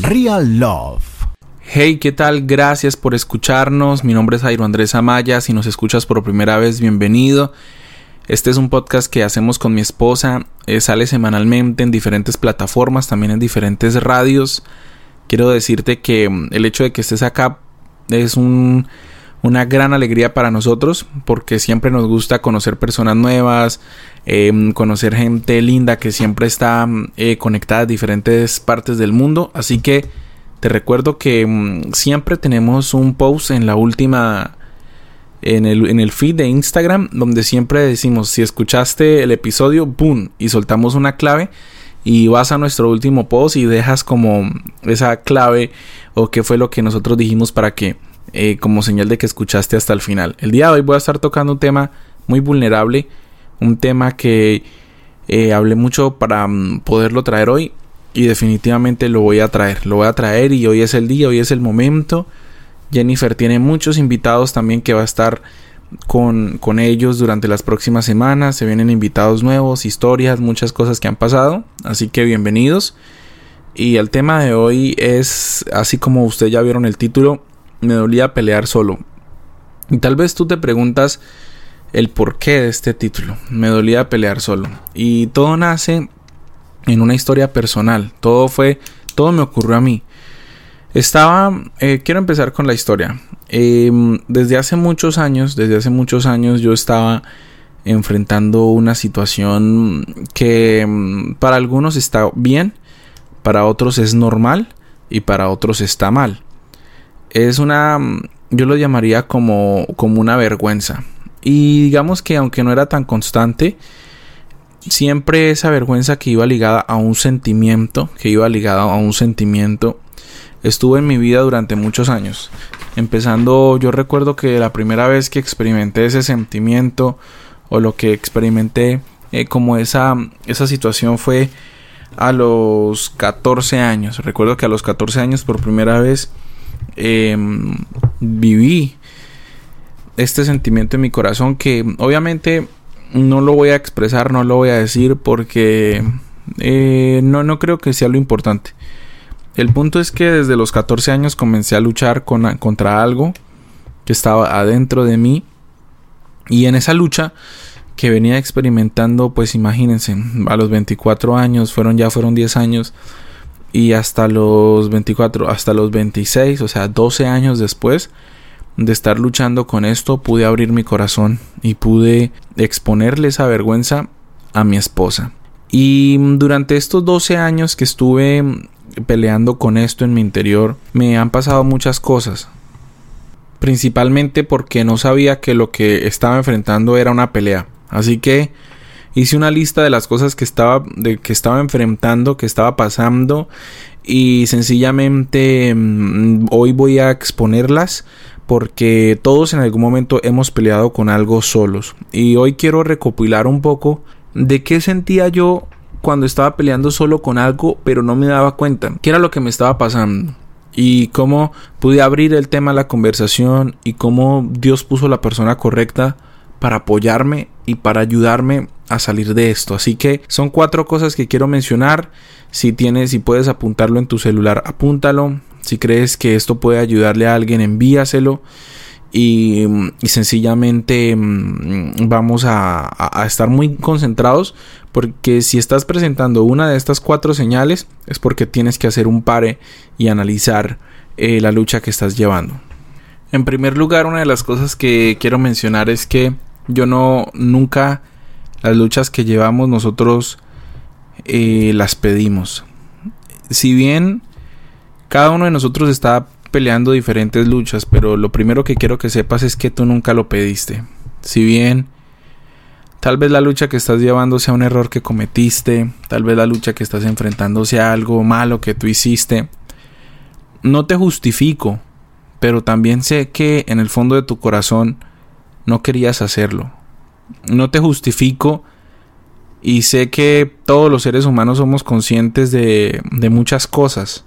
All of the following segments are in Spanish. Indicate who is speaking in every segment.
Speaker 1: Real Love.
Speaker 2: Hey, ¿qué tal? Gracias por escucharnos. Mi nombre es Jairo Andrés Amaya. Si nos escuchas por primera vez, bienvenido. Este es un podcast que hacemos con mi esposa. Eh, sale semanalmente en diferentes plataformas, también en diferentes radios. Quiero decirte que mm, el hecho de que estés acá es un, una gran alegría para nosotros porque siempre nos gusta conocer personas nuevas, em, conocer gente linda que siempre está mm, eh, conectada a diferentes partes del mundo. Así que te recuerdo que mm, siempre tenemos un post en la última en el, en el feed de Instagram donde siempre decimos si escuchaste el episodio, boom, y soltamos una clave y vas a nuestro último post y dejas como esa clave o qué fue lo que nosotros dijimos para que eh, como señal de que escuchaste hasta el final. El día de hoy voy a estar tocando un tema muy vulnerable, un tema que eh, hablé mucho para mm, poderlo traer hoy y definitivamente lo voy a traer, lo voy a traer y hoy es el día, hoy es el momento. Jennifer tiene muchos invitados también que va a estar con, con, ellos durante las próximas semanas. Se vienen invitados nuevos, historias, muchas cosas que han pasado. Así que bienvenidos. Y el tema de hoy es, así como ustedes ya vieron el título, me dolía pelear solo. Y tal vez tú te preguntas el porqué de este título. Me dolía pelear solo. Y todo nace en una historia personal. Todo fue, todo me ocurrió a mí. Estaba, eh, quiero empezar con la historia. Em, desde hace muchos años, desde hace muchos años yo estaba enfrentando una situación que em, para algunos está bien, para otros es normal y para otros está mal. Es una, yo lo llamaría como, como una vergüenza. Y digamos que aunque no era tan constante, siempre esa vergüenza que iba ligada a un sentimiento, que iba ligada a un sentimiento, estuvo en mi vida durante muchos años. Empezando, yo recuerdo que la primera vez que experimenté ese sentimiento o lo que experimenté eh, como esa, esa situación fue a los 14 años. Recuerdo que a los 14 años por primera vez em, viví este sentimiento en mi corazón que obviamente no lo voy a expresar, no lo voy a decir porque eh, no, no creo que sea lo importante. El punto es que desde los 14 años comencé a luchar con, contra algo que estaba adentro de mí y en esa lucha que venía experimentando, pues imagínense, a los 24 años, fueron ya fueron 10 años y hasta los 24, hasta los 26, o sea, 12 años después, de estar luchando con esto, pude abrir mi corazón y pude exponerle esa vergüenza a mi esposa. Y durante estos 12 años que estuve peleando con esto en mi interior, me han pasado muchas cosas. Principalmente porque no sabía que lo que estaba enfrentando era una pelea. Así que hice una lista de las cosas que estaba, de, que estaba enfrentando, que estaba pasando y sencillamente mm, hoy voy a exponerlas porque todos en algún momento hemos peleado con algo solos. Y hoy quiero recopilar un poco de qué sentía yo cuando estaba peleando solo con algo, pero no me daba cuenta. ¿Qué era lo que me estaba pasando? Y cómo pude abrir el tema a la conversación y cómo Dios puso la persona correcta para apoyarme y para ayudarme a salir de esto. Así que son cuatro cosas que quiero mencionar. Si tienes, si puedes apuntarlo en tu celular, apúntalo. Si crees que esto puede ayudarle a alguien, envíaselo. Y, sencillamente mm, vamos a, estar muy concentrados porque si estás presentando una de estas cuatro señales es porque tienes que hacer un pare y analizar eh, la lucha que estás llevando. En primer lugar, una de las cosas que quiero mencionar es que yo no nunca las luchas que llevamos nosotros eh, las pedimos. Si bien cada uno de nosotros está peleando diferentes luchas, pero lo primero que quiero que sepas es que tú nunca lo pediste. Si bien tal vez la lucha que estás llevando sea un error que cometiste, tal vez la lucha que estás enfrentando sea algo malo que tú hiciste, no te justifico, pero también sé que en el fondo de tu corazón no querías hacerlo. No te justifico y sé que todos los seres humanos somos conscientes de, de muchas cosas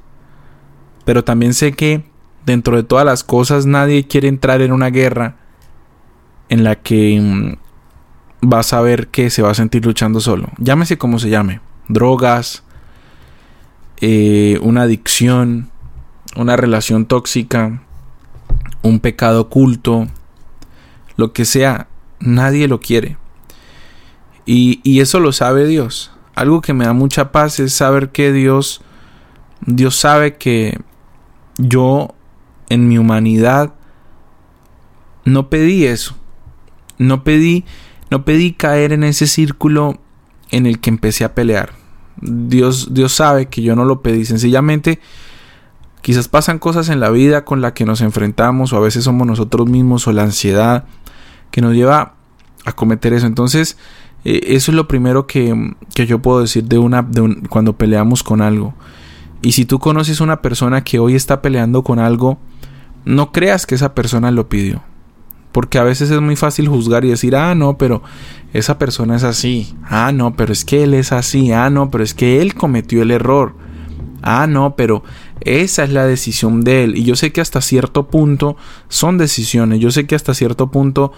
Speaker 2: pero también sé que dentro de todas las cosas nadie quiere entrar en una guerra en la que mm, vas a ver que se va a sentir luchando solo. Llámese como se llame. Drogas, eh, una adicción, una relación tóxica, un pecado oculto, lo que sea, nadie lo quiere. Y, y, eso lo sabe Dios. Algo que me da mucha paz es saber que Dios, Dios sabe que yo en mi humanidad no pedí eso. No pedí, no pedí caer en ese círculo en el que empecé a pelear. Dios, Dios sabe que yo no lo pedí. Sencillamente, quizás pasan cosas en la vida con las que nos enfrentamos, o a veces somos nosotros mismos, o la ansiedad que nos lleva a cometer eso. Entonces, eh, eso es lo primero que, que, yo puedo decir de una cuando peleamos con algo. Y si tú conoces una persona que hoy está peleando con algo, no creas que esa persona lo pidió. Porque a veces es muy fácil juzgar y decir, ah, no, pero esa persona es así. Ah, no, pero es que él es así. Ah, no, pero es que él cometió el error. Ah, no, pero esa es la decisión de él. Y yo sé que hasta cierto punto son decisiones. Yo sé que hasta cierto punto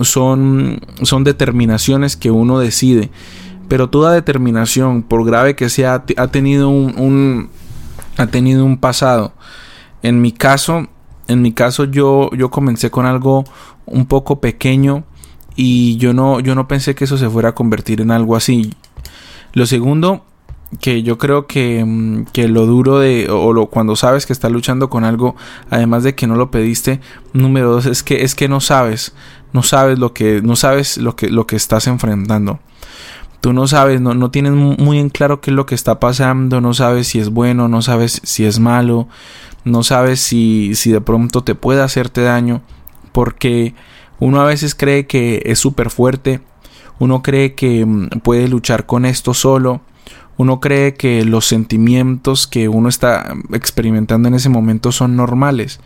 Speaker 2: son, son determinaciones que uno decide. Pero toda determinación, por grave que sea, ha tenido un, un ha tenido un pasado. En mi caso, en mi caso yo, yo comencé con algo un poco pequeño y yo no, yo no pensé que eso se fuera a convertir en algo así. Lo segundo, que yo creo que, mm, que lo duro de, o lo, cuando sabes que estás luchando con algo, además de que no lo pediste, número dos, es que, es que no sabes, no sabes lo que, no sabes lo que, lo que estás enfrentando. Tú no sabes, no, no tienes muy en claro qué es lo que está pasando, no sabes si es bueno, no sabes si es malo, no sabes si, si de pronto te puede hacerte daño, porque uno a veces cree que es súper fuerte, uno cree que mm, puede luchar con esto solo, uno cree que los sentimientos que uno está experimentando en ese momento son normales.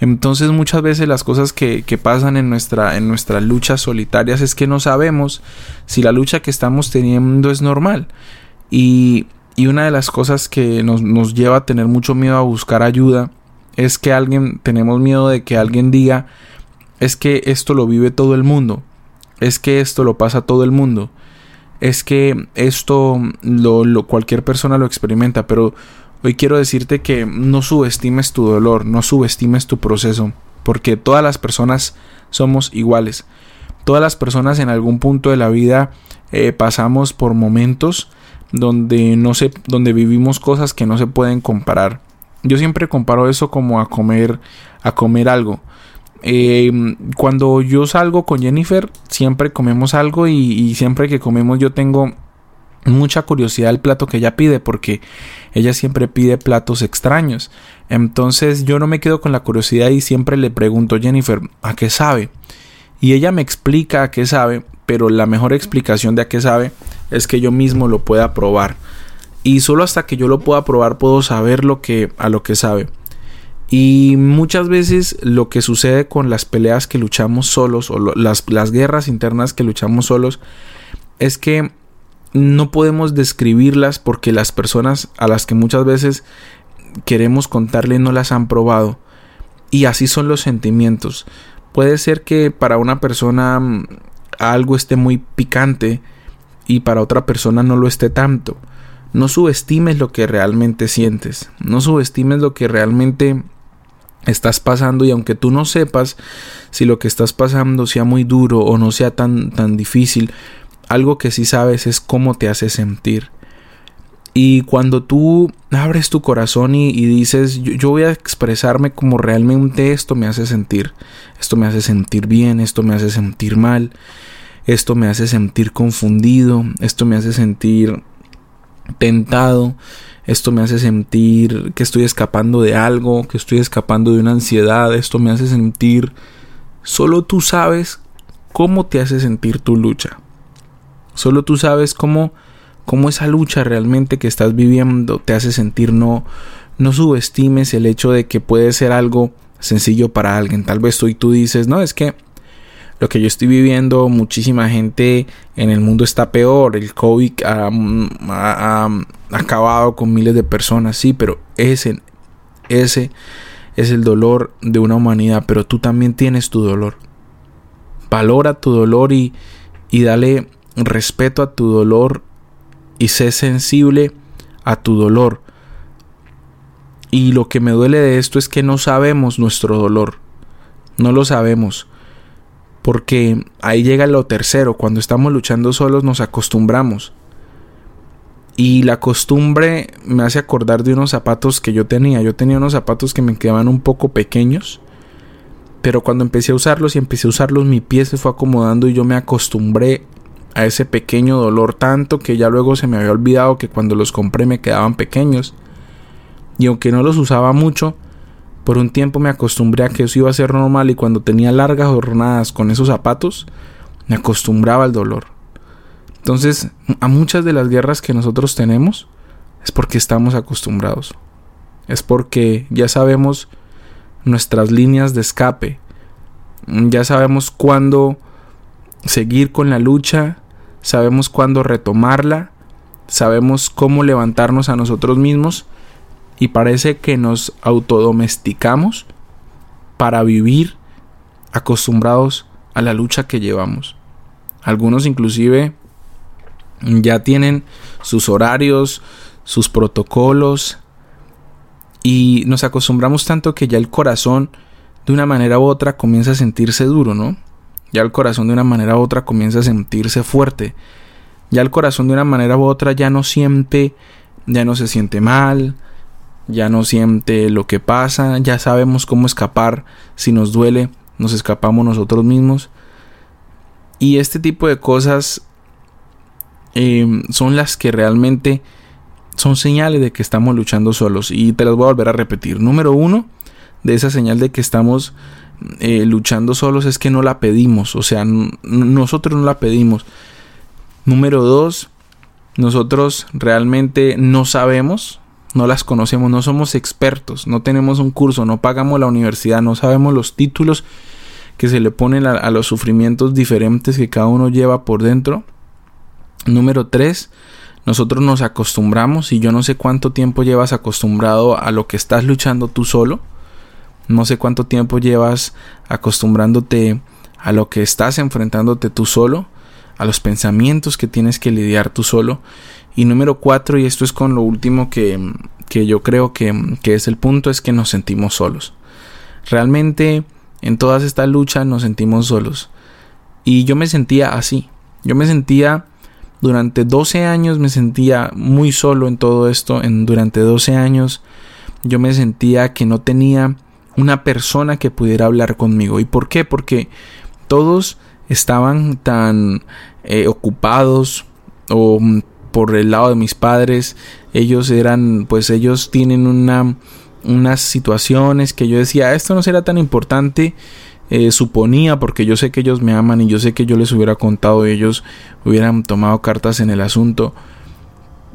Speaker 2: Entonces muchas veces las cosas que, que, pasan en, nuestra, en nuestras luchas solitarias es que no sabemos si la lucha que estamos teniendo es normal. Y, y una de las cosas que nos, nos lleva a tener mucho miedo a buscar ayuda es que alguien, tenemos miedo de que alguien diga, es que esto lo vive todo el mundo, es que esto lo pasa todo el mundo, es que esto lo, lo, cualquier persona lo experimenta, pero hoy quiero decirte que no subestimes tu dolor, no subestimes tu proceso, porque todas las personas somos iguales. Todas las personas en algún punto de la vida eh, pasamos por momentos donde no se, donde vivimos cosas que no se pueden comparar. Yo siempre comparo eso como a comer, a comer algo. Eh, cuando yo salgo con Jennifer, siempre comemos algo y, y, siempre que comemos yo tengo mucha curiosidad del plato que ella pide porque ella siempre pide platos extraños. Entonces yo no me quedo con la curiosidad y siempre le pregunto Jennifer, ¿a qué sabe? Y ella me explica a qué sabe, pero la mejor explicación de a qué sabe es que yo mismo lo pueda probar. Y solo hasta que yo lo pueda probar puedo saber lo que a lo que sabe. Y muchas veces lo que sucede con las peleas que luchamos solos o las, las guerras internas que luchamos solos es que no podemos describirlas porque las personas a las que muchas veces queremos contarle no las han probado. Y así son los sentimientos. Puede ser que para una persona mm, algo esté muy picante y para otra persona no lo esté tanto. No subestimes lo que realmente sientes, no subestimes lo que realmente estás pasando y aunque tú no sepas si lo que estás pasando sea muy duro o no sea tan tan difícil, algo que sí sabes es cómo te hace sentir. Y cuando tú abres tu corazón y, dices, yo, yo, voy a expresarme como realmente esto me hace sentir, esto me hace sentir bien, esto me hace sentir mal, esto me hace sentir confundido, esto me hace sentir tentado, esto me hace sentir que estoy escapando de algo, que estoy escapando de una ansiedad, esto me hace sentir... Solo tú sabes cómo te hace sentir tu lucha. Solo tú sabes cómo, cómo esa lucha realmente que estás viviendo te hace sentir. No, no subestimes el hecho de que puede ser algo sencillo para alguien. Tal vez tú y tú dices, no, es que lo que yo estoy viviendo, muchísima gente en el mundo está peor, el COVID ha, ha, acabado con miles de personas, sí, pero ese, ese es el dolor de una humanidad, pero tú también tienes tu dolor. Valora tu dolor y, y dale respeto a tu dolor y sé sensible a tu dolor. Y lo que me duele de esto es que no sabemos nuestro dolor. No lo sabemos. Porque ahí llega lo tercero. Cuando estamos luchando solos nos acostumbramos. Y la costumbre me hace acordar de unos zapatos que yo tenía. Yo tenía unos zapatos que me quedaban un poco pequeños. Pero cuando empecé a usarlos y empecé a usarlos, mi pie se fue acomodando y yo me acostumbré a ese pequeño dolor tanto que ya luego se me había olvidado que cuando los compré me quedaban pequeños. Y aunque no los usaba mucho, por un tiempo me acostumbré a que eso iba a ser normal y cuando tenía largas jornadas con esos zapatos, me acostumbraba al dolor. Entonces, a muchas de las guerras que nosotros tenemos es porque estamos acostumbrados. Es porque ya sabemos nuestras líneas de escape. Ya sabemos cuándo seguir con la lucha, sabemos cuándo retomarla, sabemos cómo levantarnos a nosotros mismos y parece que nos autodomesticamos para vivir acostumbrados a la lucha que llevamos. Algunos inclusive ya tienen sus horarios, sus protocolos y nos acostumbramos tanto que ya el corazón de una manera u otra comienza a sentirse duro, ¿no? Ya el corazón de una manera u otra comienza a sentirse fuerte. Ya el corazón de una manera u otra ya no siente, ya no se siente mal, ya no siente lo que pasa, ya sabemos cómo escapar si nos duele, nos escapamos nosotros mismos. Y este tipo de cosas em, son las que realmente son señales de que estamos luchando solos. Y te las voy a volver a repetir. Número uno, de esa señal de que estamos eh, luchando solos es que no la pedimos. O sea, nosotros no la pedimos. Número dos, nosotros realmente no sabemos no las conocemos, no somos expertos, no tenemos un curso, no pagamos la universidad, no sabemos los títulos que se le ponen a, los sufrimientos diferentes que cada uno lleva por dentro. Número 3. Nosotros nos acostumbramos y yo no sé cuánto tiempo llevas acostumbrado a lo que estás luchando tú solo. No sé cuánto tiempo llevas acostumbrándote a lo que estás enfrentándote tú solo, a los pensamientos que tienes que lidiar tú solo. Y número cuatro, y esto es con lo último que, que yo creo que, que es el punto, es que nos sentimos solos. Realmente en todas estas luchas nos sentimos solos. Y yo me sentía así. Yo me sentía durante 12 años me sentía muy solo en todo esto. En, durante 12 años yo me sentía que no tenía una persona que pudiera hablar conmigo. ¿Y por qué? Porque todos estaban tan eh, ocupados o por el lado de mis padres, ellos eran, pues ellos tienen una, unas situaciones que yo decía, esto no será tan importante, eh, suponía, porque yo sé que ellos me aman y yo sé que yo les hubiera contado y ellos hubieran tomado cartas en el asunto.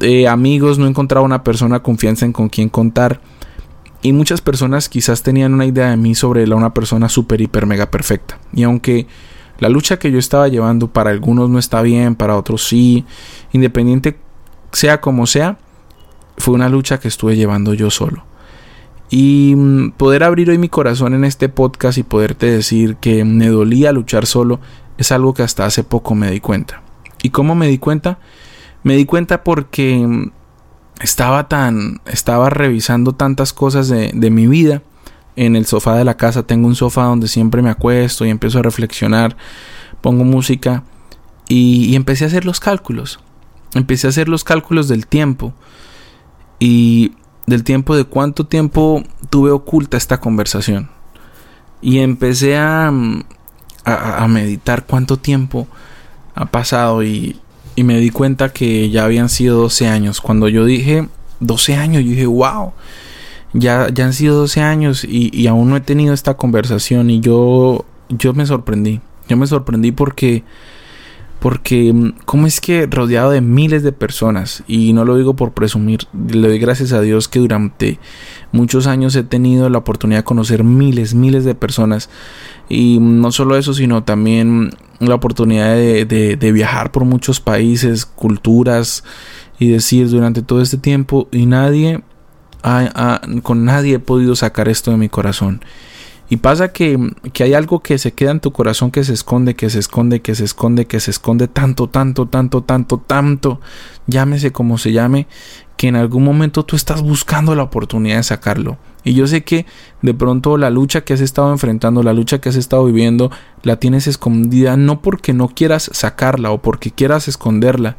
Speaker 2: Eh, amigos, no encontraba una persona confianza en con quien contar. Y muchas personas quizás tenían una idea de mí sobre la una persona súper, hiper, mega perfecta. Y aunque la lucha que yo estaba llevando para algunos no está bien, para otros sí. Independiente sea como sea, fue una lucha que estuve llevando yo solo. Y mm, poder abrir hoy mi corazón en este podcast y poderte decir que me dolía luchar solo es algo que hasta hace poco me di cuenta. ¿Y cómo me di cuenta? Me di cuenta porque mm, estaba tan, estaba revisando tantas cosas de, de mi vida en el sofá de la casa. Tengo un sofá donde siempre me acuesto y empiezo a reflexionar, pongo música y, empecé a hacer los cálculos. Empecé a hacer los cálculos del tiempo y del tiempo de cuánto tiempo tuve oculta esta conversación. Y empecé a, a, meditar cuánto tiempo ha pasado y, y, me di cuenta que ya habían sido 12 años. Cuando yo dije 12 años, yo dije, wow, ya, ya han sido 12 años y, aún no he tenido esta conversación y yo, yo me sorprendí. Yo me sorprendí porque, porque, ¿cómo es que rodeado de miles de personas, y no lo digo por presumir, le doy gracias a Dios que durante muchos años he tenido la oportunidad de conocer miles, miles de personas, y no solo eso, sino también la oportunidad de, viajar por muchos países, culturas, y decir durante todo este tiempo, y nadie con nadie he podido sacar esto de mi corazón. Y pasa que, que, hay algo que se queda en tu corazón que se esconde, que se esconde, que se esconde, que se esconde tanto, tanto, tanto, tanto, tanto, llámese como se llame, que en algún momento tú estás buscando la oportunidad de sacarlo. Y yo sé que de pronto la lucha que has estado enfrentando, la lucha que has estado viviendo, la tienes escondida no porque no quieras sacarla o porque quieras esconderla,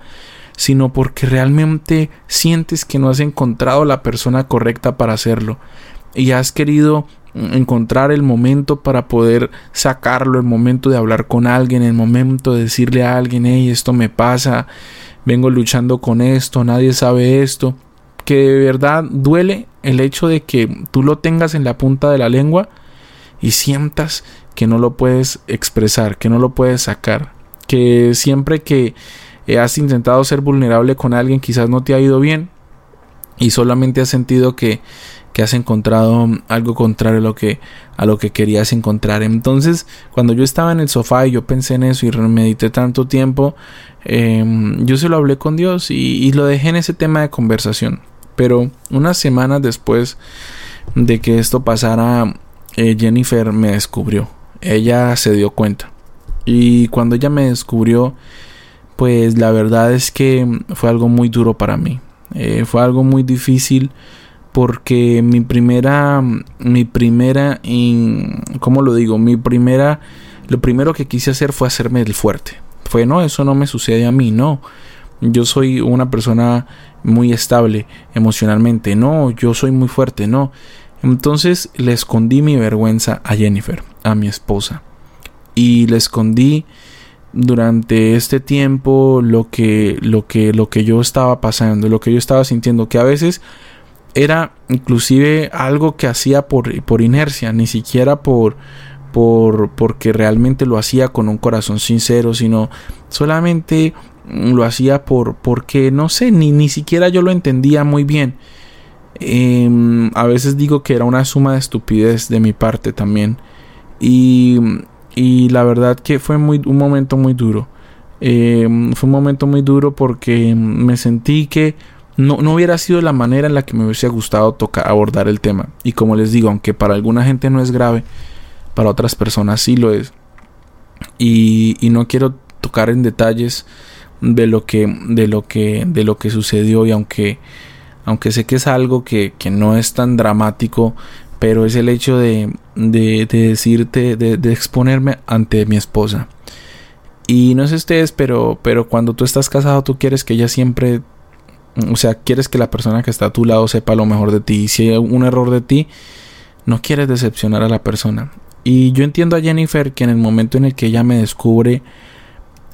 Speaker 2: sino porque realmente sientes que no has encontrado la persona correcta para hacerlo y has querido encontrar el momento para poder sacarlo, el momento de hablar con alguien, el momento de decirle a alguien, hey, esto me pasa, vengo luchando con esto, nadie sabe esto, que de verdad duele el hecho de que tú lo tengas en la punta de la lengua y sientas que no lo puedes expresar, que no lo puedes sacar, que siempre que has intentado ser vulnerable con alguien quizás no te ha ido bien y solamente has sentido que, que has encontrado algo contrario a lo que a lo que querías encontrar. Entonces cuando yo estaba en el sofá y yo pensé en eso y medité tanto tiempo em, yo se lo hablé con Dios y, lo dejé en ese tema de conversación. Pero unas semanas después de que esto pasara eh, Jennifer me descubrió. Ella se dio cuenta. Y cuando ella me descubrió pues la verdad es que fue algo muy duro para mí. Eh, fue algo muy difícil porque mi primera, mi primera, ¿cómo lo digo? Mi primera, lo primero que quise hacer fue hacerme el fuerte. Fue, no, eso no me sucede a mí, no. Yo soy una persona muy estable emocionalmente, no, yo soy muy fuerte, no. Entonces le escondí mi vergüenza a Jennifer, a mi esposa. Y le escondí durante este tiempo lo que lo que lo que yo estaba pasando, lo que yo estaba sintiendo, que a veces era inclusive algo que hacía por, por inercia, ni siquiera por por porque realmente lo hacía con un corazón sincero, sino solamente lo hacía por porque no sé, ni ni siquiera yo lo entendía muy bien. Em, a veces digo que era una suma de estupidez de mi parte también. Y y la verdad que fue muy, un momento muy duro. Eh, fue un momento muy duro porque me sentí que no, no, hubiera sido la manera en la que me hubiese gustado tocar, abordar el tema. Y como les digo, aunque para alguna gente no es grave, para otras personas sí lo es. Y, y no quiero tocar en detalles de lo que, de lo que, de lo que sucedió. Y aunque, aunque sé que es algo que, que no es tan dramático, pero es el hecho de, de, decirte, de, de, exponerme ante mi esposa. Y no sé ustedes, pero, pero cuando tú estás casado, tú quieres que ella siempre, o sea, quieres que la persona que está a tu lado sepa lo mejor de ti. Y si hay un error de ti, no quieres decepcionar a la persona. Y yo entiendo a Jennifer que en el momento en el que ella me descubre,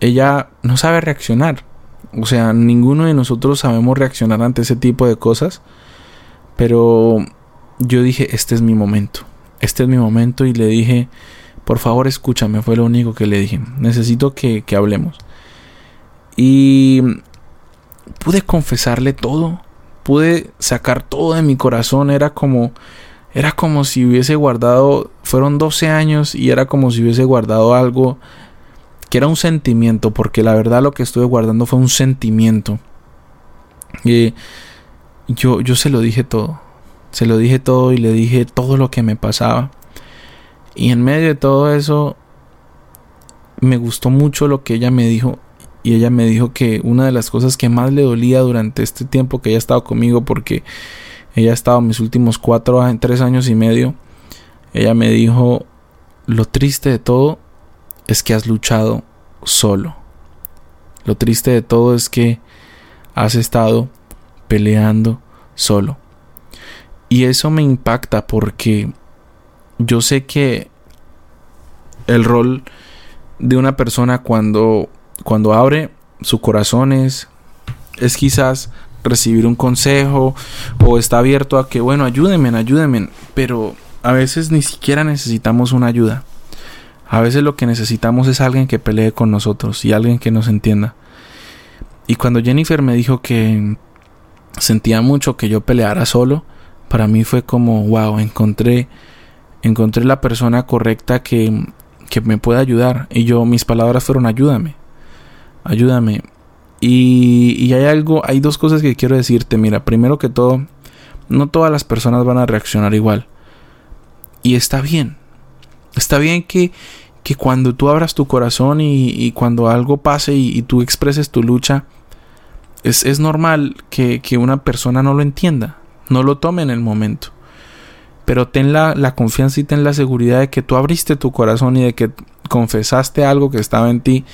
Speaker 2: ella no sabe reaccionar. O sea, ninguno de nosotros sabemos reaccionar ante ese tipo de cosas. Pero yo dije, este es mi momento, este es mi momento y le dije, por favor escúchame, fue lo único que le dije, necesito que, que hablemos. Y pude confesarle todo, pude sacar todo de mi corazón, era como, era como si hubiese guardado, fueron 12 años y era como si hubiese guardado algo que era un sentimiento, porque la verdad lo que estuve guardando fue un sentimiento. Y yo, yo se lo dije todo. Se lo dije todo y le dije todo lo que me pasaba. Y en medio de todo eso, me gustó mucho lo que ella me dijo. Y ella me dijo que una de las cosas que más le dolía durante este tiempo que ella ha estado conmigo, porque ella ha estado mis últimos cuatro, tres años y medio, ella me dijo, lo triste de todo es que has luchado solo. Lo triste de todo es que has estado peleando solo. Y eso me impacta porque yo sé que el rol de una persona cuando, cuando abre su corazón es, quizás recibir un consejo o está abierto a que, bueno, ayúdenme, ayúdenme, pero a veces ni siquiera necesitamos una ayuda. A veces lo que necesitamos es alguien que pelee con nosotros y alguien que nos entienda. Y cuando Jennifer me dijo que sentía mucho que yo peleara solo, para mí fue como, wow, encontré, encontré la persona correcta que, que me puede ayudar. Y yo, mis palabras fueron, ayúdame, ayúdame. Y, y hay algo, hay dos cosas que quiero decirte. Mira, primero que todo, no todas las personas van a reaccionar igual. Y está bien, Está bien que, que cuando tú abras tu corazón y, cuando algo pase y, tú expreses tu lucha, es, es normal que, que, una persona no lo entienda, no lo tome en el momento. Pero ten la, la confianza y ten la seguridad de que tú abriste tu corazón y de que confesaste algo que estaba en ti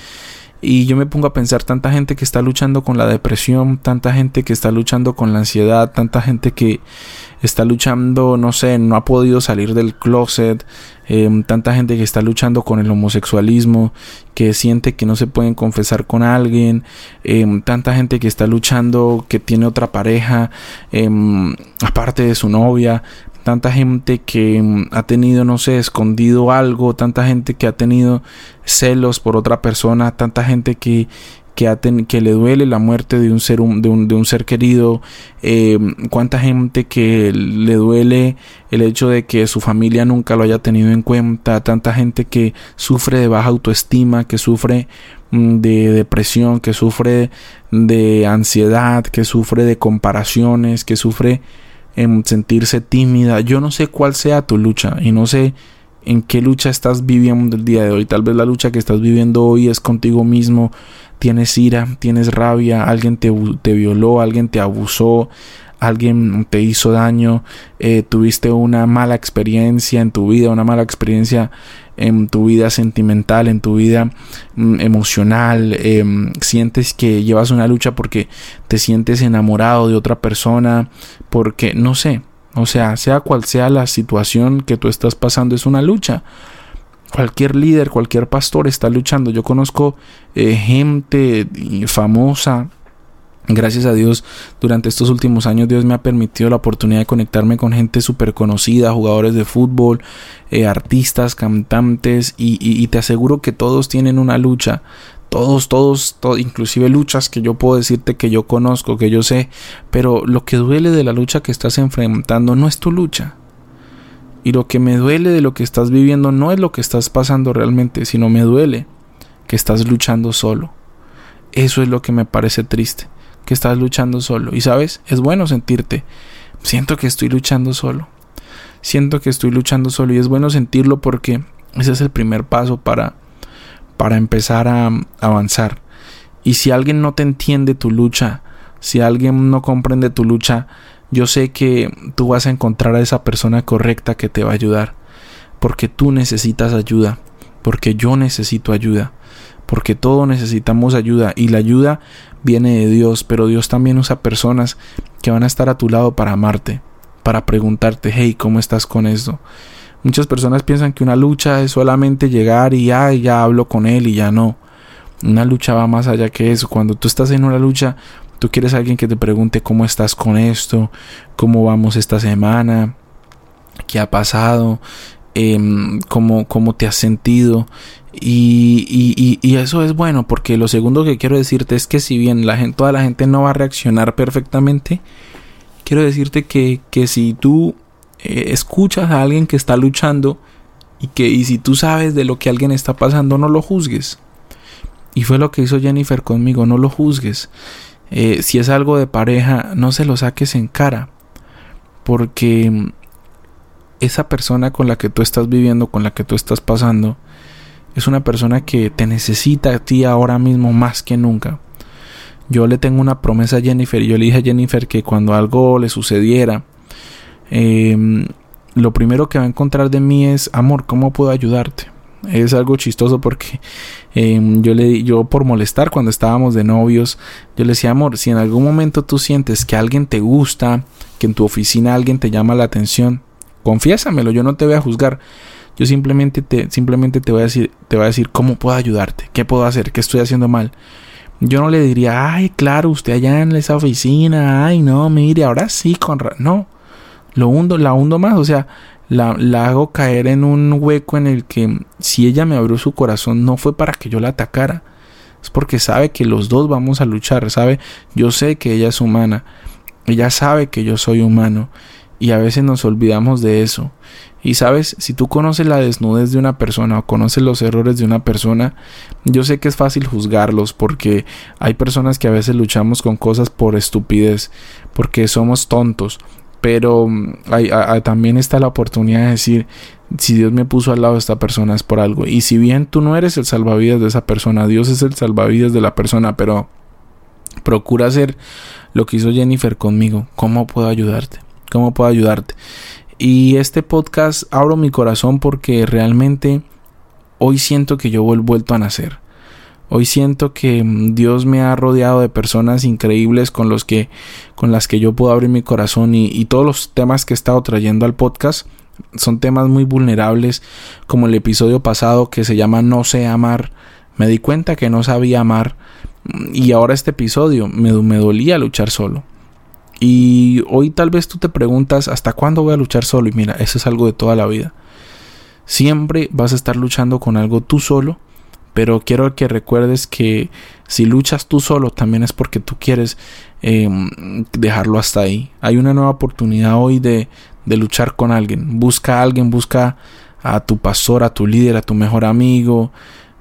Speaker 2: y yo me pongo a pensar tanta gente que está luchando con la depresión, tanta gente que está luchando con la ansiedad, tanta gente que está luchando, no sé, no ha podido salir del closet, em, tanta gente que está luchando con el homosexualismo, que siente que no se pueden confesar con alguien, em, tanta gente que está luchando, que tiene otra pareja, em, aparte de su novia, tanta gente que mm, ha tenido, no sé, escondido algo, tanta gente que ha tenido celos por otra persona, tanta gente que, que, ha que le duele la muerte de un ser, de un, de un ser querido, eh, cuánta gente que le duele el hecho de que su familia nunca lo haya tenido en cuenta, tanta gente que sufre de baja autoestima, que sufre mm, de depresión, que sufre de ansiedad, que sufre de comparaciones, que sufre en sentirse tímida. Yo no sé cuál sea tu lucha y no sé en qué lucha estás viviendo el día de hoy. Tal vez la lucha que estás viviendo hoy es contigo mismo. Tienes ira, tienes rabia, alguien te, te violó, alguien te abusó, alguien te hizo daño, eh, tuviste una mala experiencia en tu vida, una mala experiencia en tu vida sentimental, en tu vida mm, emocional, em, sientes que llevas una lucha porque te sientes enamorado de otra persona, porque no sé, o sea, sea cual sea la situación que tú estás pasando, es una lucha. Cualquier líder, cualquier pastor está luchando. Yo conozco eh, gente famosa Gracias a Dios, durante estos últimos años Dios me ha permitido la oportunidad de conectarme con gente súper conocida, jugadores de fútbol, eh, artistas, cantantes, y, te aseguro que todos tienen una lucha, todos, todos, inclusive luchas que yo puedo decirte que yo conozco, que yo sé, pero lo que duele de la lucha que estás enfrentando no es tu lucha. Y lo que me duele de lo que estás viviendo no es lo que estás pasando realmente, sino me duele que estás luchando solo. Eso es lo que me parece triste que estás luchando solo. Y sabes, es bueno sentirte. Siento que estoy luchando solo. Siento que estoy luchando solo y es bueno sentirlo porque ese es el primer paso para, para empezar a avanzar. Y si alguien no te entiende tu lucha, si alguien no comprende tu lucha, yo sé que tú vas a encontrar a esa persona correcta que te va a ayudar. Porque tú necesitas ayuda. Porque yo necesito ayuda. Porque todos necesitamos ayuda. Y la ayuda viene de Dios, pero Dios también usa personas que van a estar a tu lado para amarte, para preguntarte, hey, ¿cómo estás con esto? Muchas personas piensan que una lucha es solamente llegar y ay, ya hablo con él y ya no. Una lucha va más allá que eso. Cuando tú estás en una lucha, tú quieres a alguien que te pregunte cómo estás con esto, cómo vamos esta semana, qué ha pasado, Em, cómo, te has sentido. Y, y, eso es bueno, porque lo segundo que quiero decirte es que si bien la gente, toda la gente no va a reaccionar perfectamente, quiero decirte que, que si tú eh, escuchas a alguien que está luchando y que y si tú sabes de lo que alguien está pasando, no lo juzgues. Y fue lo que hizo Jennifer conmigo, no lo juzgues. Eh, si es algo de pareja, no se lo saques en cara. Porque esa persona con la que tú estás viviendo, con la que tú estás pasando, es una persona que te necesita a ti ahora mismo más que nunca. Yo le tengo una promesa a Jennifer y yo le dije a Jennifer que cuando algo le sucediera, em, lo primero que va a encontrar de mí es, amor, ¿cómo puedo ayudarte? Es algo chistoso porque em, yo le yo por molestar cuando estábamos de novios, yo le decía, amor, si en algún momento tú sientes que alguien te gusta, que en tu oficina alguien te llama la atención, Confiésamelo, yo no te voy a juzgar. Yo simplemente te, simplemente te voy a decir, te voy a decir cómo puedo ayudarte, qué puedo hacer, qué estoy haciendo mal. Yo no le diría, ay, claro, usted allá en esa oficina, ay, no, mire, ahora sí, con no, lo hundo, la hundo más, o sea, la, la hago caer en un hueco en el que si ella me abrió su corazón no fue para que yo la atacara, es porque sabe que los dos vamos a luchar, sabe, yo sé que ella es humana, ella sabe que yo soy humano y a veces nos olvidamos de eso. Y sabes, si tú conoces la desnudez de una persona o conoces los errores de una persona, yo sé que es fácil juzgarlos porque hay personas que a veces luchamos con cosas por estupidez, porque somos tontos. Pero mm, también está la oportunidad de decir, si Dios me puso al lado de esta persona es por algo. Y si bien tú no eres el salvavidas de esa persona, Dios es el salvavidas de la persona, pero procura hacer lo que hizo Jennifer conmigo. ¿Cómo puedo ayudarte? ¿Cómo puedo ayudarte? Y este podcast abro mi corazón porque realmente hoy siento que yo he vuelto a nacer. Hoy siento que mm, Dios me ha rodeado de personas increíbles con los que con las que yo puedo abrir mi corazón y, y todos los temas que he estado trayendo al podcast son temas muy vulnerables como el episodio pasado que se llama No sé amar. Me di cuenta que no sabía amar mm, y ahora este episodio me, me dolía luchar solo. Y hoy tal vez tú te preguntas hasta cuándo voy a luchar solo y mira, eso es algo de toda la vida. Siempre vas a estar luchando con algo tú solo pero quiero que recuerdes que si luchas tú solo también es porque tú quieres em, dejarlo hasta ahí. Hay una nueva oportunidad hoy de, de luchar con alguien. Busca a alguien, busca a tu pastor, a tu líder, a tu mejor amigo.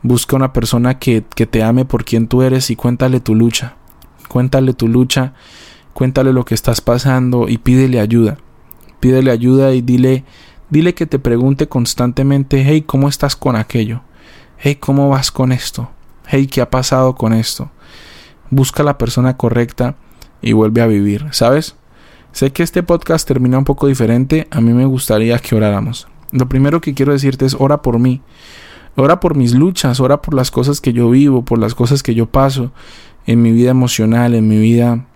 Speaker 2: Busca una persona que, que te ame por quien tú eres y cuéntale tu lucha. Cuéntale tu lucha, cuéntale lo que estás pasando y pídele ayuda. Pídele ayuda y dile, dile que te pregunte constantemente, hey, ¿cómo estás con aquello? hey, ¿cómo vas con esto? Hey, ¿qué ha pasado con esto? Busca la persona correcta y vuelve a vivir, ¿sabes? Sé que este podcast termina un poco diferente, a mí me gustaría que oráramos. Lo primero que quiero decirte es ora por mí. Ora por mis luchas, ora por las cosas que yo vivo, por las cosas que yo paso en mi vida emocional, en mi vida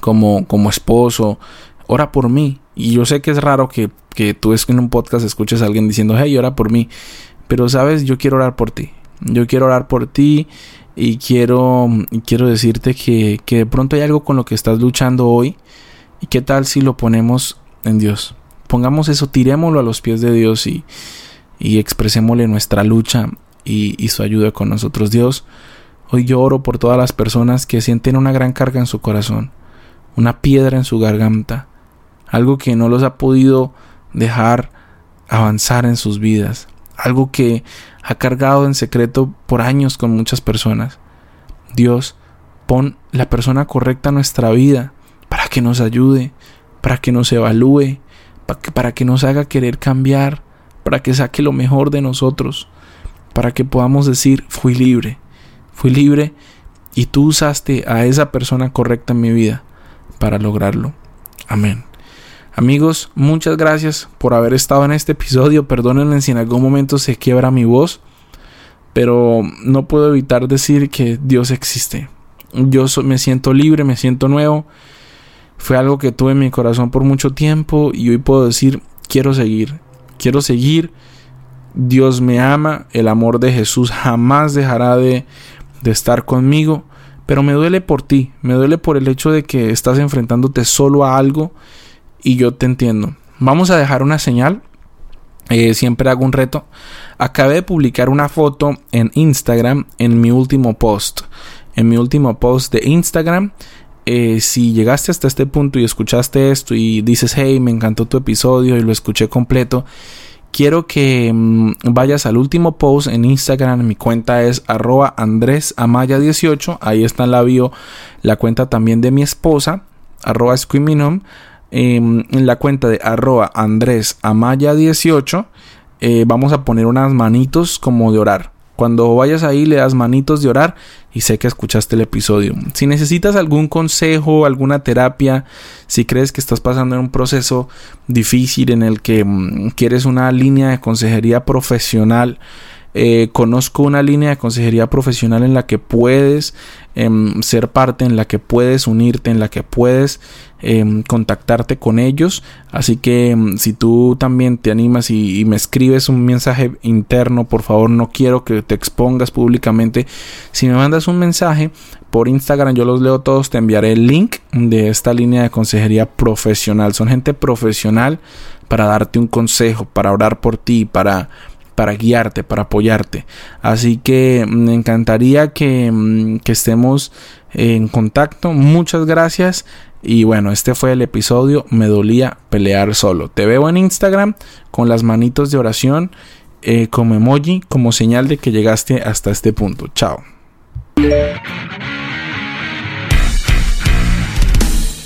Speaker 2: como, como esposo. Ora por mí. Y yo sé que es raro que, que tú en un podcast escuches a alguien diciendo, hey, ora por mí. Pero sabes, yo quiero orar por ti. Yo quiero orar por ti y quiero, quiero decirte que, que de pronto hay algo con lo que estás luchando hoy. ¿Y qué tal si lo ponemos en Dios? Pongamos eso, tirémoslo a los pies de Dios y, y expresémosle nuestra lucha y, y su ayuda con nosotros. Dios, hoy yo oro por todas las personas que sienten una gran carga en su corazón, una piedra en su garganta, algo que no los ha podido dejar avanzar en sus vidas algo que ha cargado en secreto por años con muchas personas. Dios, pon la persona correcta en nuestra vida para que nos ayude, para que nos evalúe, para que, para que nos haga querer cambiar, para que saque lo mejor de nosotros, para que podamos decir, fui libre, fui libre y tú usaste a esa persona correcta en mi vida para lograrlo. Amén. Amigos, muchas gracias por haber estado en este episodio. Perdónenme si en algún momento se quiebra mi voz, pero no puedo evitar decir que Dios existe. Yo me siento libre, me siento nuevo. Fue algo que tuve en mi corazón por mucho tiempo y hoy puedo decir, quiero seguir, quiero seguir. Dios me ama, el amor de Jesús jamás dejará de, de estar conmigo, pero me duele por ti, me duele por el hecho de que estás enfrentándote solo a algo y yo te entiendo. Vamos a dejar una señal. Eh, siempre hago un reto. Acabé de publicar una foto en Instagram en mi último post. En mi último post de Instagram. Eh, si llegaste hasta este punto y escuchaste esto y dices, hey, me encantó tu episodio y lo escuché completo, quiero que mm, vayas al último post en Instagram. Mi cuenta es arroba Andrés Amaya 18. Ahí está en la bio la cuenta también de mi esposa, arroba Em, en la cuenta de arroba Andrés Amaya 18 eh, vamos a poner unas manitos como de orar. Cuando vayas ahí le das manitos de orar y sé que escuchaste el episodio. Si necesitas algún consejo, alguna terapia, si crees que estás pasando en un proceso difícil en el que mm, quieres una línea de consejería profesional, eh, conozco una línea de consejería profesional en la que puedes em, ser parte, en la que puedes unirte, en la que puedes em, contactarte con ellos. Así que em, si tú también te animas y, me escribes un mensaje interno, por favor no quiero que te expongas públicamente. Si me mandas un mensaje por Instagram, yo los leo todos, te enviaré el link de esta línea de consejería profesional. Son gente profesional para darte un consejo, para orar por ti, para para guiarte, para apoyarte. Así que mm, me encantaría que, mm, que estemos en contacto. Muchas gracias. Y bueno, este fue el episodio. Me dolía pelear solo. Te veo en Instagram con las manitos de oración eh, como emoji, como señal de que llegaste hasta este punto. Chao.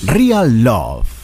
Speaker 1: Real Love